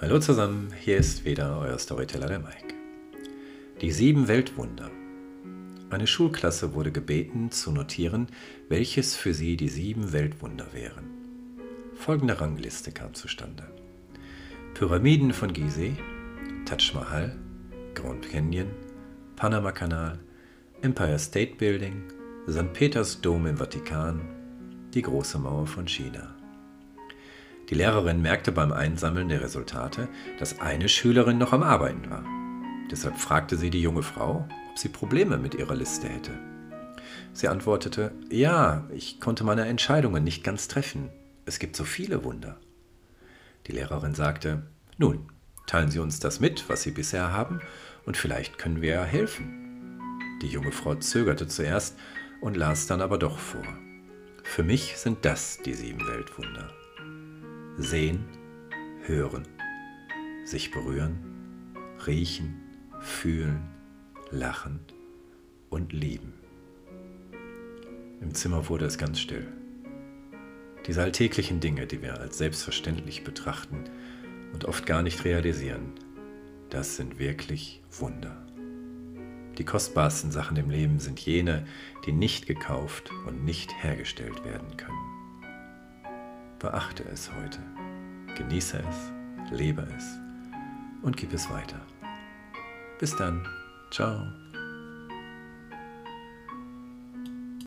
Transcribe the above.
Hallo zusammen, hier ist wieder euer Storyteller der Mike. Die sieben Weltwunder. Eine Schulklasse wurde gebeten zu notieren, welches für sie die sieben Weltwunder wären. Folgende Rangliste kam zustande. Pyramiden von Gizeh, Taj Mahal, Grand Canyon, Panama-Kanal, Empire State Building, St. Peters Dom im Vatikan, die Große Mauer von China. Die Lehrerin merkte beim Einsammeln der Resultate, dass eine Schülerin noch am Arbeiten war. Deshalb fragte sie die junge Frau, ob sie Probleme mit ihrer Liste hätte. Sie antwortete, ja, ich konnte meine Entscheidungen nicht ganz treffen. Es gibt so viele Wunder. Die Lehrerin sagte, nun, teilen Sie uns das mit, was Sie bisher haben, und vielleicht können wir ja helfen. Die junge Frau zögerte zuerst und las dann aber doch vor. Für mich sind das die sieben Weltwunder sehen, hören, sich berühren, riechen, fühlen, lachen und lieben. Im Zimmer wurde es ganz still. Diese alltäglichen Dinge, die wir als selbstverständlich betrachten und oft gar nicht realisieren, das sind wirklich Wunder. Die kostbarsten Sachen im Leben sind jene, die nicht gekauft und nicht hergestellt werden können. Beachte es heute, genieße es, lebe es und gib es weiter. Bis dann, ciao.